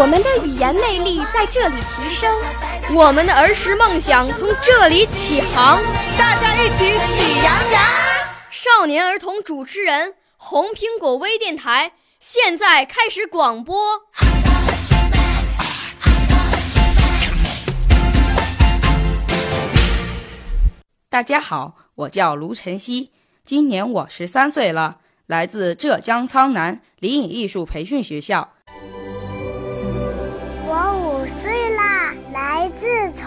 我们的语言魅力在这里提升，我们的儿时梦想从这里起航。大家一起喜羊羊。少年儿童主持人，红苹果微电台现在开始广播。大家好，我叫卢晨曦，今年我十三岁了，来自浙江苍南离影艺术培训学校。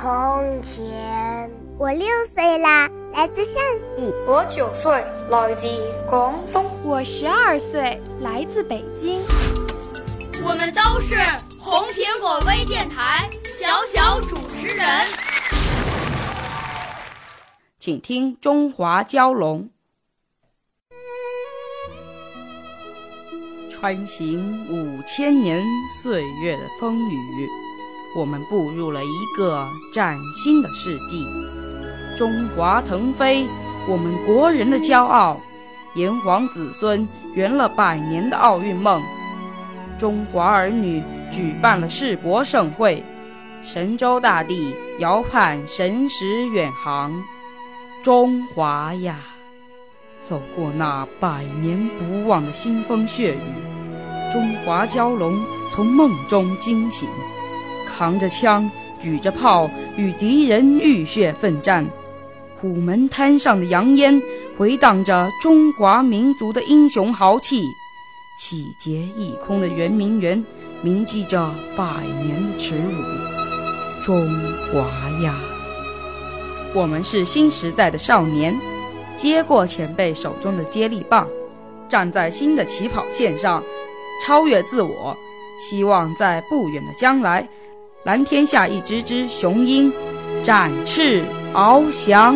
从前。我六岁啦，来自陕西。我九岁，来自广东。我十二岁，来自北京。我们都是红苹果微电台小小主持人。请听《中华蛟龙》。穿行五千年岁月的风雨，我们步入了一个崭新的世纪。中华腾飞，我们国人的骄傲。炎黄子孙圆了百年的奥运梦。中华儿女举办了世博盛会，神州大地遥盼神识远航。中华呀，走过那百年不忘的腥风血雨，中华蛟龙从梦中惊醒，扛着枪，举着炮，与敌人浴血奋战。虎门滩上的洋烟，回荡着中华民族的英雄豪气；洗劫一空的圆明园，铭记着百年的耻辱。中华呀！我们是新时代的少年，接过前辈手中的接力棒，站在新的起跑线上，超越自我。希望在不远的将来，蓝天下一只只雄鹰展翅翱翔。